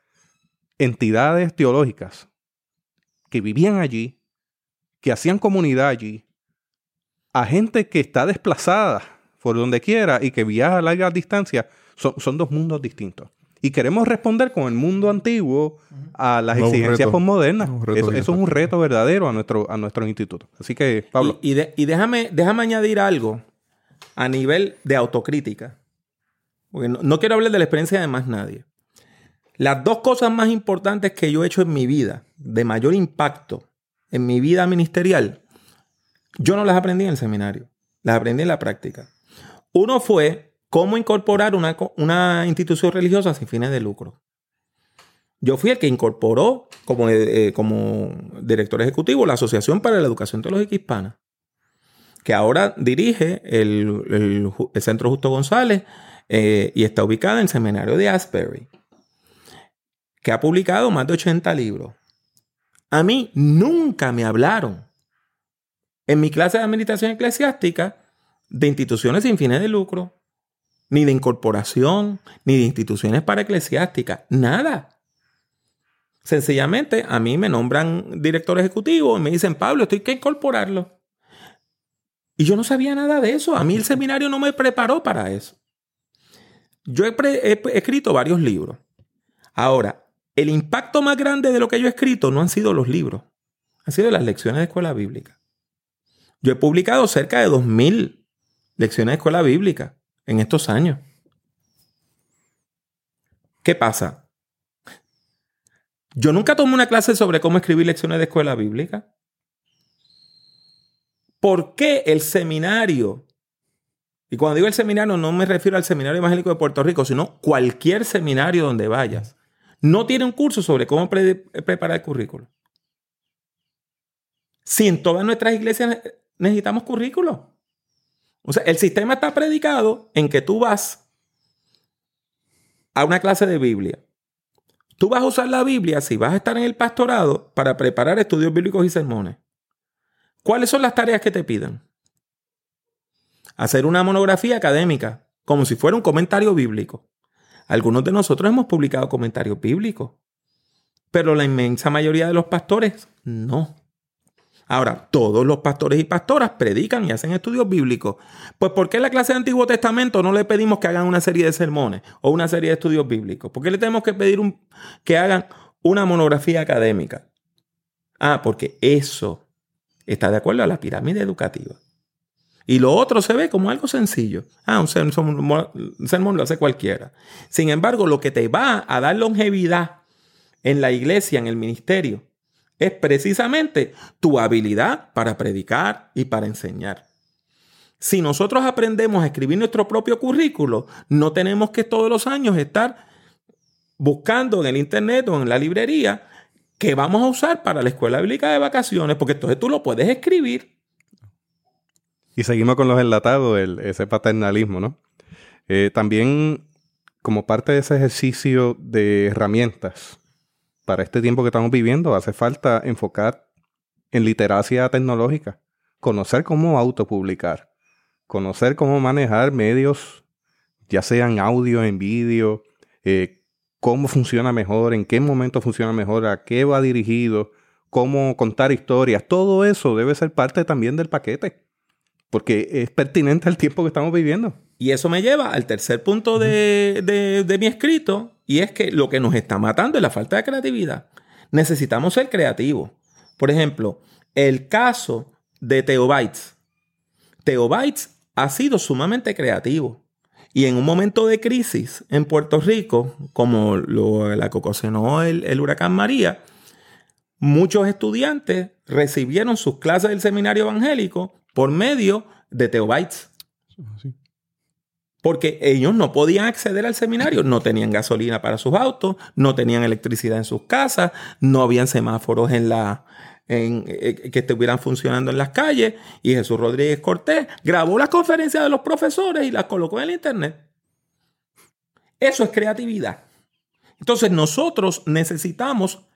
S1: entidades teológicas, que vivían allí, que hacían comunidad allí, a gente que está desplazada por donde quiera y que viaja a largas distancias, son, son dos mundos distintos. Y queremos responder con el mundo antiguo a las
S4: No,
S1: exigencias.
S4: Un reto
S1: Eso, eso es un reto verdadero a nuestro, a nuestro instituto. Así que, Pablo,
S3: Y, y de- y déjame, déjame añadir algo a nivel de autocrítica. Porque no, quiero hablar de la experiencia de más nadie. Las dos cosas más importantes que yo he hecho en mi vida, de mayor impacto en mi vida ministerial, yo no las aprendí en el seminario, las aprendí en la práctica. Uno fue cómo incorporar una, una institución religiosa sin fines de lucro. Yo fui el que incorporó como, eh, eh, como director ejecutivo la Asociación para la Educación Teológica Hispana, que ahora dirige el, el Centro Justo González eh, y está ubicada en el seminario de Asbury, que ha publicado más de 80 libros. A mí nunca me hablaron en mi clase de administración eclesiástica de instituciones sin fines de lucro, ni de incorporación, ni de instituciones para eclesiásticas, nada. Sencillamente, a mí me nombran director ejecutivo y me dicen, Pablo, esto hay que incorporarlo. Y yo no sabía nada de eso. A mí el seminario no me preparó para eso. Yo he, escrito varios libros. Ahora, el impacto más grande de lo que yo he escrito no han sido los libros, han sido las lecciones de escuela bíblica. Yo he publicado cerca de 2.000 lecciones de escuela bíblica en estos años. ¿Qué pasa? Yo nunca tomé una clase sobre cómo escribir lecciones de escuela bíblica. ¿Por qué el seminario? Y cuando digo el seminario no me refiero al Seminario Evangélico de Puerto Rico, sino cualquier seminario donde vayas. No tiene un curso sobre cómo pre- preparar el currículo. Si en todas nuestras iglesias ne- necesitamos currículo. O sea, el sistema está predicado en que tú vas a una clase de Biblia. Tú vas a usar la Biblia si vas a estar en el pastorado para preparar estudios bíblicos y sermones. ¿Cuáles son las tareas que te piden? Hacer una monografía académica, como si fuera un comentario bíblico. Algunos de nosotros hemos publicado comentarios bíblicos, pero la inmensa mayoría de los pastores no. Ahora, todos los pastores y pastoras predican y hacen estudios bíblicos. Pues, ¿por qué en la clase de Antiguo Testamento no le pedimos que hagan una serie de sermones o una serie de estudios bíblicos? ¿Por qué le tenemos que pedir que hagan una monografía académica? Ah, porque eso está de acuerdo a la pirámide educativa. Y lo otro se ve como algo sencillo. Ah, un sermón, lo hace cualquiera. Sin embargo, lo que te va a dar longevidad en la iglesia, en el ministerio, es precisamente tu habilidad para predicar y para enseñar. Si nosotros aprendemos a escribir nuestro propio currículo, no tenemos que todos los años estar buscando en el internet o en la librería que vamos a usar para la escuela bíblica de vacaciones, porque entonces tú lo puedes escribir.
S1: Y seguimos con los enlatados, el- ese paternalismo, ¿no? Eh, también, como parte de ese ejercicio de herramientas para este tiempo que estamos viviendo, hace falta enfocar en literacia tecnológica, conocer cómo autopublicar, conocer cómo manejar medios, ya sean audio, en vídeo, eh, cómo funciona mejor, en qué momento funciona mejor, a qué va dirigido, cómo contar historias. Todo eso debe ser parte también del paquete porque es pertinente al tiempo que estamos viviendo.
S3: Y eso me lleva al tercer punto de, de- de mi escrito, y es que lo que nos está matando es la falta de creatividad. Necesitamos ser creativos. Por ejemplo, el caso de Teobytes. Teobytes ha sido sumamente creativo. Y en un momento de crisis en Puerto Rico, como lo, la que ocasionó el, el huracán María, muchos estudiantes recibieron sus clases del seminario evangélico por medio de Teobytes.
S4: Sí.
S3: Porque ellos no podían acceder al seminario, no tenían gasolina para sus autos, no tenían electricidad en sus casas, no habían semáforos en la, en, eh, que estuvieran funcionando en las calles. Y Jesús Rodríguez Cortés grabó las conferencias de los profesores y las colocó en el internet. Eso es creatividad. Entonces nosotros necesitamos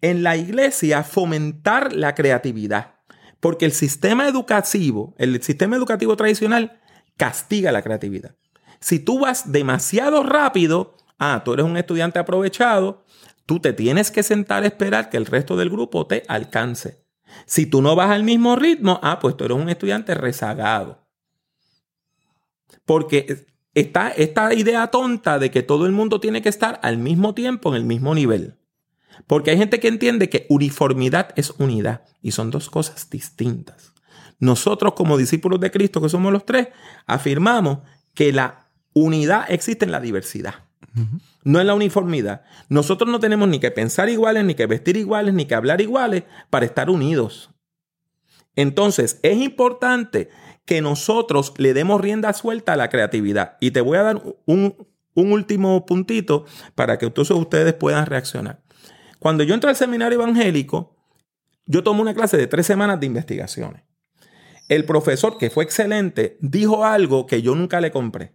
S3: en la iglesia fomentar la creatividad. Porque el sistema educativo, el sistema educativo tradicional, castiga la creatividad. Si tú vas demasiado rápido, ah, tú eres un estudiante aprovechado, tú te tienes que sentar a esperar que el resto del grupo te alcance. Si tú no vas al mismo ritmo, ah, pues tú eres un estudiante rezagado. Porque está esta idea tonta de que todo el mundo tiene que estar al mismo tiempo en el mismo nivel. Porque hay gente que entiende que uniformidad es unidad y son dos cosas distintas. Nosotros como discípulos de Cristo, que somos los tres, afirmamos que la unidad existe en la diversidad, no en la uniformidad. Nosotros no tenemos ni que pensar iguales, ni que vestir iguales, ni que hablar iguales para estar unidos. Entonces, es importante que nosotros le demos rienda suelta a la creatividad. Y te voy a dar un, último puntito para que entonces ustedes puedan reaccionar. Cuando yo entré al seminario evangélico, yo tomé una clase de tres semanas de investigaciones. El profesor, que fue excelente, dijo algo que yo nunca le compré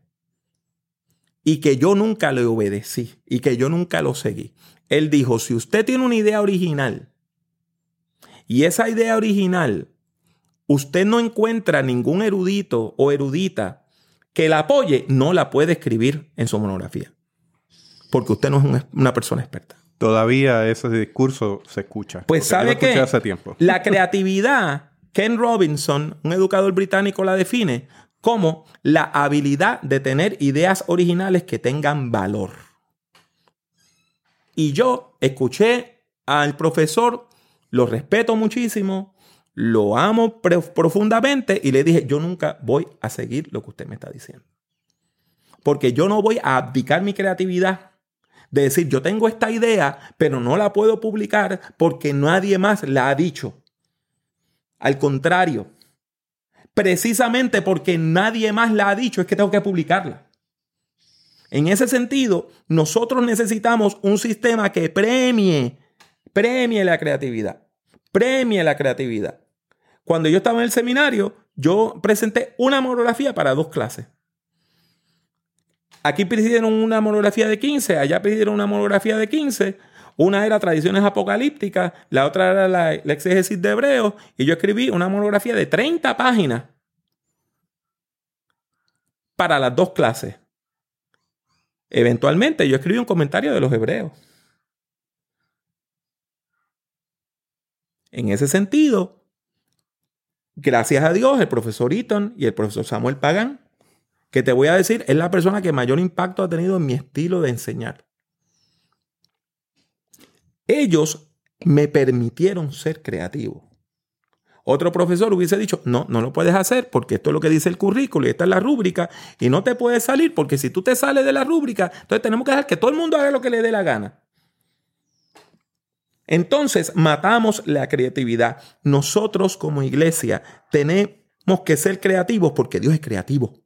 S3: y que yo nunca le obedecí y que yo nunca lo seguí. Él dijo, si usted tiene una idea original y esa idea original, usted no encuentra ningún erudito o erudita que la apoye, no la puede escribir en su monografía. Porque usted no es una persona experta.
S1: Todavía ese discurso se escucha.
S3: Pues sabe que hace tiempo. la creatividad, Ken Robinson, un educador británico, la define como la habilidad de tener ideas originales que tengan valor. Y yo escuché al profesor, lo respeto muchísimo, lo amo profundamente y le dije, yo nunca voy a seguir lo que usted me está diciendo. Porque yo no voy a abdicar mi creatividad de decir, yo tengo esta idea, pero no la puedo publicar porque nadie más la ha dicho. Al contrario, precisamente porque nadie más la ha dicho, es que tengo que publicarla. En ese sentido, nosotros necesitamos un sistema que premie, premie la creatividad, premie la creatividad. Cuando yo estaba en el seminario, yo presenté una monografía para dos clases. Aquí pidieron una monografía de 15, allá pidieron una monografía de 15. Una era tradiciones apocalípticas, la otra era la, exégesis de Hebreos, y yo escribí una monografía de 30 páginas para las dos clases. Eventualmente yo escribí un comentario de los hebreos. En ese sentido, gracias a Dios, el profesor Eaton y el profesor Samuel Pagan, que te voy a decir, es la persona que mayor impacto ha tenido en mi estilo de enseñar ellos me permitieron ser creativo. Otro profesor hubiese dicho, no, no lo puedes hacer porque esto es lo que dice el currículo y esta es la rúbrica y no te puedes salir porque si tú te sales de la rúbrica, entonces tenemos que dejar que todo el mundo haga lo que le dé la gana. Entonces matamos la creatividad. Nosotros como iglesia tenemos que ser creativos porque Dios es creativo.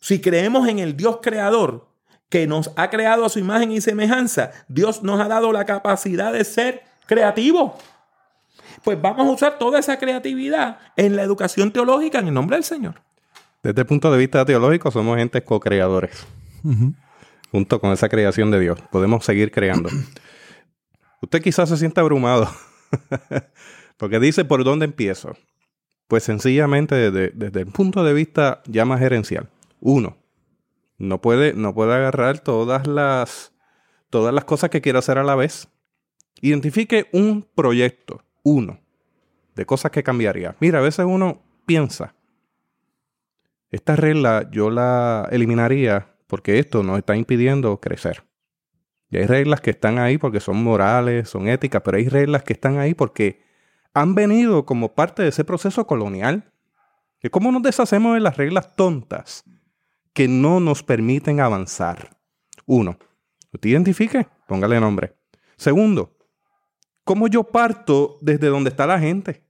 S3: Si creemos en el Dios creador, que nos ha creado a su imagen y semejanza, Dios nos ha dado la capacidad de ser creativos. Pues vamos a usar toda esa creatividad en la educación teológica en el nombre del Señor.
S1: Desde el punto de vista teológico, somos entes co-creadores. Junto con esa creación de Dios. Podemos seguir creando. Usted quizás se sienta abrumado. porque dice, ¿por dónde empiezo? Pues sencillamente desde, desde el punto de vista ya más gerencial. Uno, no puede, no puede agarrar todas las, todas las cosas que quiere hacer a la vez. Identifique un proyecto, uno, de cosas que cambiaría. Mira, a veces uno piensa, esta regla yo la eliminaría porque esto nos está impidiendo crecer. Y hay reglas que están ahí porque son morales, son éticas, pero hay reglas que están ahí porque han venido como parte de ese proceso colonial. ¿Y cómo nos deshacemos de las reglas tontas? que no nos permiten avanzar. Uno, usted identifique, póngale nombre. Segundo, ¿cómo yo parto desde donde está la gente?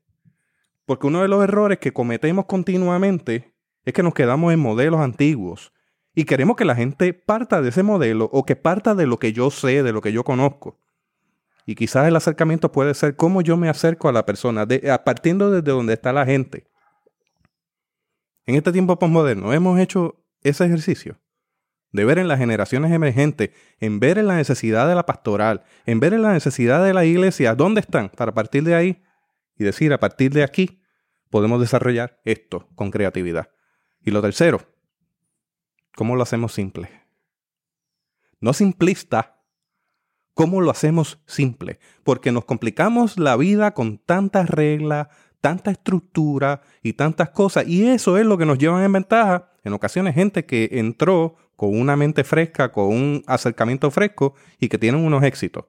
S1: Porque uno de los errores que cometemos continuamente es que nos quedamos en modelos antiguos y queremos que la gente parta de ese modelo o que parta de lo que yo sé, de lo que yo conozco. Y quizás el acercamiento puede ser cómo yo me acerco a la persona, de, partiendo desde donde está la gente. En este tiempo postmoderno hemos hecho ese ejercicio de ver en las generaciones emergentes, en ver en la necesidad de la pastoral, en ver en la necesidad de la iglesia, dónde están, para partir de ahí y decir, a partir de aquí podemos desarrollar esto con creatividad. Y lo tercero, ¿cómo lo hacemos simple? No simplista, ¿cómo lo hacemos simple? Porque nos complicamos la vida con tantas reglas, tanta estructura y tantas cosas. Y eso es lo que nos lleva en ventaja. En ocasiones, gente que entró con una mente fresca, con un acercamiento fresco y que tienen unos éxitos.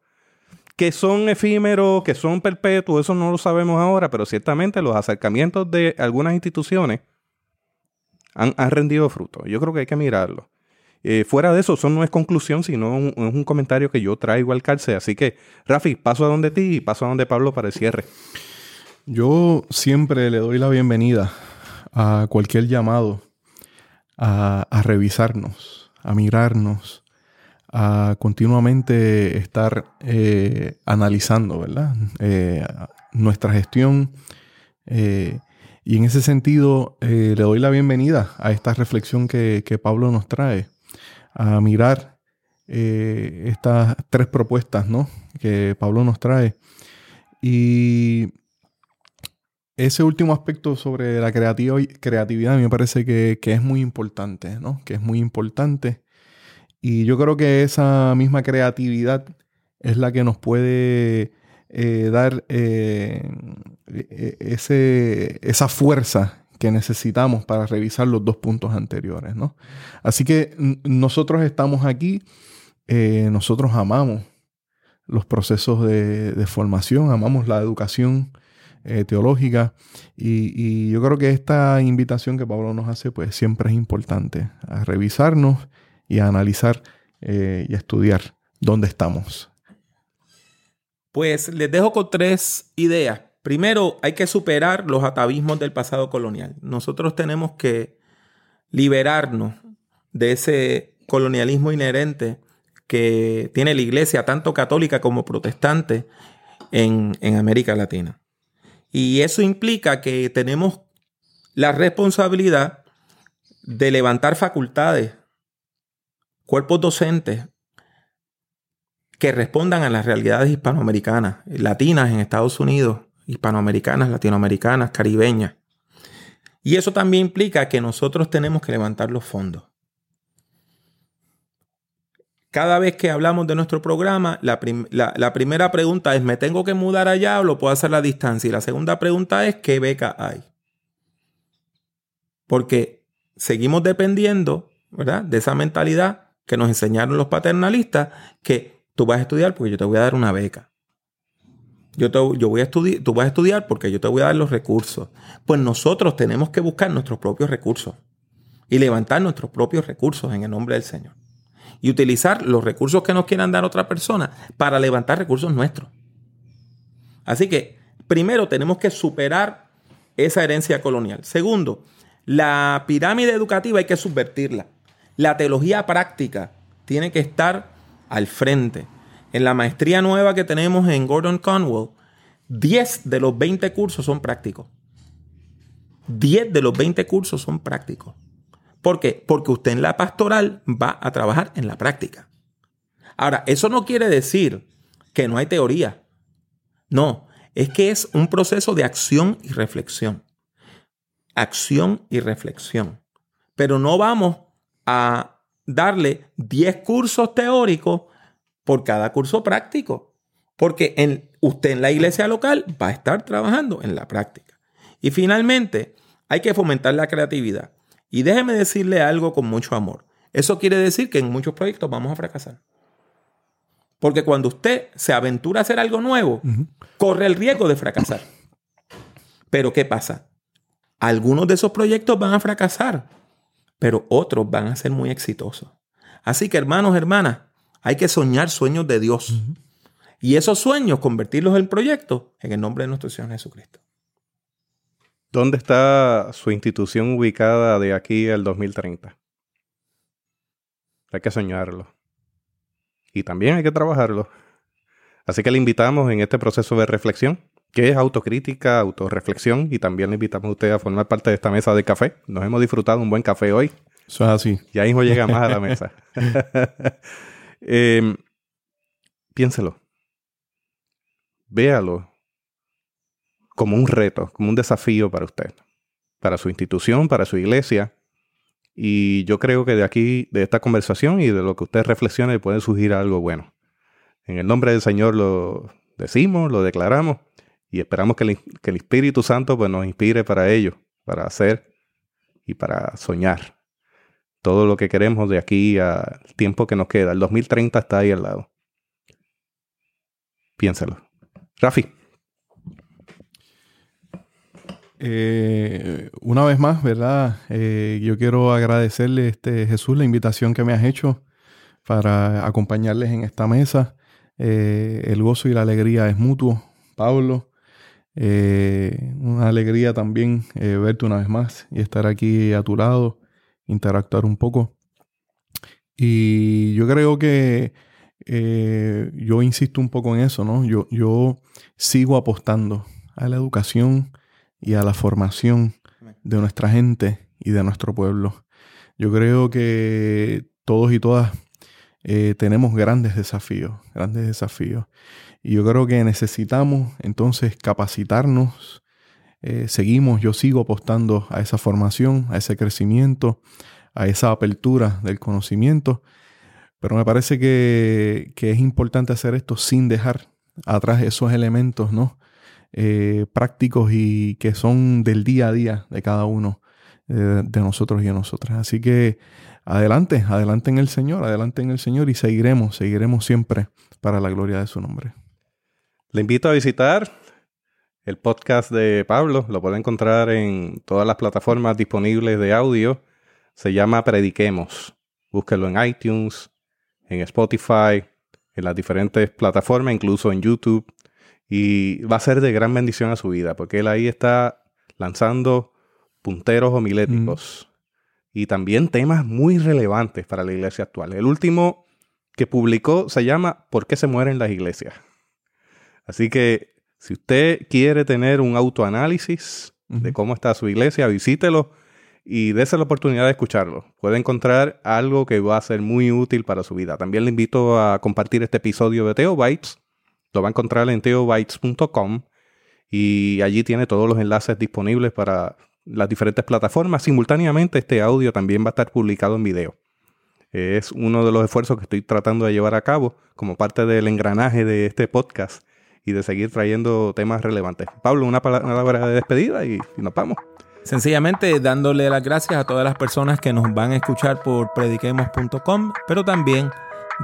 S1: Que son efímeros, que son perpetuos, eso no lo sabemos ahora, pero ciertamente los acercamientos de algunas instituciones han, rendido fruto. Yo creo que hay que mirarlo. Eh, fuera de eso, eso no es conclusión, sino un, es un comentario que yo traigo al cárcel. Así que, Rafi, paso a donde ti y paso a donde Pablo para el cierre.
S4: Yo siempre le doy la bienvenida a cualquier llamado a, revisarnos, a mirarnos, a continuamente estar eh, analizando, ¿verdad? Eh, nuestra gestión. Y en ese sentido, le doy la bienvenida a esta reflexión que Pablo nos trae, a mirar estas tres propuestas, ¿no? Que Pablo nos trae. Y ese último aspecto sobre la creatividad me parece que, es muy importante, ¿no? Que es muy importante. Y yo creo que esa misma creatividad es la que nos puede eh, dar eh, e-, ese, esa fuerza que necesitamos para revisar los dos puntos anteriores, ¿no? Así que nosotros estamos aquí, eh, nosotros amamos los procesos de, de formación, amamos la educación eh, teológica. Y, yo creo que esta invitación que Pablo nos hace, pues siempre es importante, a revisarnos y a analizar eh, y a estudiar dónde estamos.
S3: Pues les dejo con tres ideas. Primero, hay que superar los atavismos del pasado colonial. Nosotros tenemos que liberarnos de ese colonialismo inherente que tiene la iglesia, tanto católica como protestante, en, América Latina. Y eso implica que tenemos la responsabilidad de levantar facultades, cuerpos docentes que respondan a las realidades hispanoamericanas, latinas en Estados Unidos, hispanoamericanas, latinoamericanas, caribeñas. Y eso también implica que nosotros tenemos que levantar los fondos. Cada vez que hablamos de nuestro programa, la, primera pregunta es, ¿me tengo que mudar allá o lo puedo hacer a la distancia? Y la segunda pregunta es, ¿qué beca hay? Porque seguimos dependiendo, ¿verdad? De esa mentalidad que nos enseñaron los paternalistas, que tú vas a estudiar porque yo te voy a dar una beca. Yo, yo voy a estudiar, tú vas a estudiar porque yo te voy a dar los recursos. Pues nosotros tenemos que buscar nuestros propios recursos y levantar nuestros propios recursos en el nombre del Señor y utilizar los recursos que nos quieran dar otra persona para levantar recursos nuestros. Así que, primero, tenemos que superar esa herencia colonial. Segundo, la pirámide educativa hay que subvertirla. La teología práctica tiene que estar al frente. En la maestría nueva que tenemos en Gordon Conwell, 10 de los 20 cursos son prácticos. 10 de los 20 cursos son prácticos. ¿Por qué? Porque usted en la pastoral va a trabajar en la práctica. Ahora, eso no quiere decir que no hay teoría. No, es que es un proceso de acción y reflexión. Acción y reflexión. Pero no vamos a darle 10 cursos teóricos por cada curso práctico. Porque en, usted en la iglesia local va a estar trabajando en la práctica. Y finalmente, hay que fomentar la creatividad. Y déjeme decirle algo con mucho amor. Eso quiere decir que en muchos proyectos vamos a fracasar. Porque cuando usted se aventura a hacer algo nuevo, corre el riesgo de fracasar. Pero ¿qué pasa? Algunos de esos proyectos van a fracasar, pero otros van a ser muy exitosos. Así que hermanos, hermanas, hay que soñar sueños de Dios. Y esos sueños convertirlos en proyectos en el nombre de nuestro Señor Jesucristo.
S1: ¿Dónde está su institución ubicada de aquí al 2030? Hay que soñarlo. Y también hay que trabajarlo. Así que le invitamos en este proceso de reflexión, que es autocrítica, autorreflexión, y también le invitamos a usted a formar parte de esta mesa de café. Nos hemos disfrutado un buen café hoy.
S4: Eso es así.
S1: Ya mismo llega más a la mesa. Em, piénselo. Véalo como un reto, como un desafío para usted, para su institución, para su iglesia. Y yo creo que de aquí, de esta conversación y de lo que usted reflexione, puede surgir algo bueno. En el nombre del Señor lo decimos, lo declaramos Y esperamos que el, que el Espíritu Santo pues, nos inspire para ello, para hacer y para soñar todo lo que queremos de aquí al tiempo que nos queda. El 2030 está ahí al lado. Piénsalo. Rafi.
S4: Eh, una vez más, ¿verdad? Eh, yo quiero agradecerle, este, Jesús, la invitación que me has hecho para acompañarles en esta mesa. Eh, el gozo y la alegría es mutuo. Pablo, una alegría también verte una vez más y estar aquí a tu lado, interactuar un poco. Y yo creo que yo insisto un poco en eso, ¿no? Yo, yo sigo apostando a la educación y a la formación de nuestra gente y de nuestro pueblo. Yo creo que todos y todas eh, tenemos grandes desafíos, grandes desafíos. Y yo creo que necesitamos entonces capacitarnos. Eh, seguimos, yo sigo apostando a esa formación, a ese crecimiento, a esa apertura del conocimiento. Pero me parece que, es importante hacer esto sin dejar atrás esos elementos, ¿no? Eh, prácticos y que son del día a día de cada uno eh, de nosotros y de nosotras. Así que adelante, adelante en el Señor, adelante en el Señor y seguiremos, seguiremos siempre para la gloria de su nombre.
S1: Le invito a visitar el podcast de Pablo, lo puede encontrar en todas las plataformas disponibles de audio. Se llama Prediquemos. Búsquelo en iTunes, en Spotify, en las diferentes plataformas, incluso en YouTube. Y va a ser de gran bendición a su vida, porque él ahí está lanzando punteros homiléticos y también temas muy relevantes para la iglesia actual. El último que publicó se llama ¿Por qué se mueren las iglesias? Así que si usted quiere tener un autoanálisis de cómo está su iglesia, visítelo y dése la oportunidad de escucharlo. Puede encontrar algo que va a ser muy útil para su vida. También le invito a compartir este episodio de Teo Bytes lo va a encontrar en teobytes.com y allí tiene todos los enlaces disponibles para las diferentes plataformas. Simultáneamente este audio también va a estar publicado en video. Es uno de los esfuerzos que estoy tratando de llevar a cabo como parte del engranaje de este podcast y de seguir trayendo temas relevantes. Pablo, una palabra de despedida y, y nos vamos.
S3: Sencillamente dándole las gracias a todas las personas que nos van a escuchar por prediquemos.com, pero también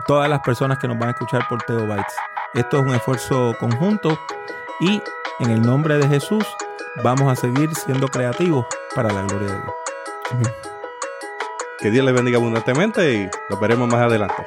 S3: todas las personas que nos van a escuchar por Teobytes. Esto es un esfuerzo conjunto y en el nombre de Jesús vamos a seguir siendo creativos para la gloria de Dios.
S1: Que Dios les bendiga abundantemente y nos veremos más adelante.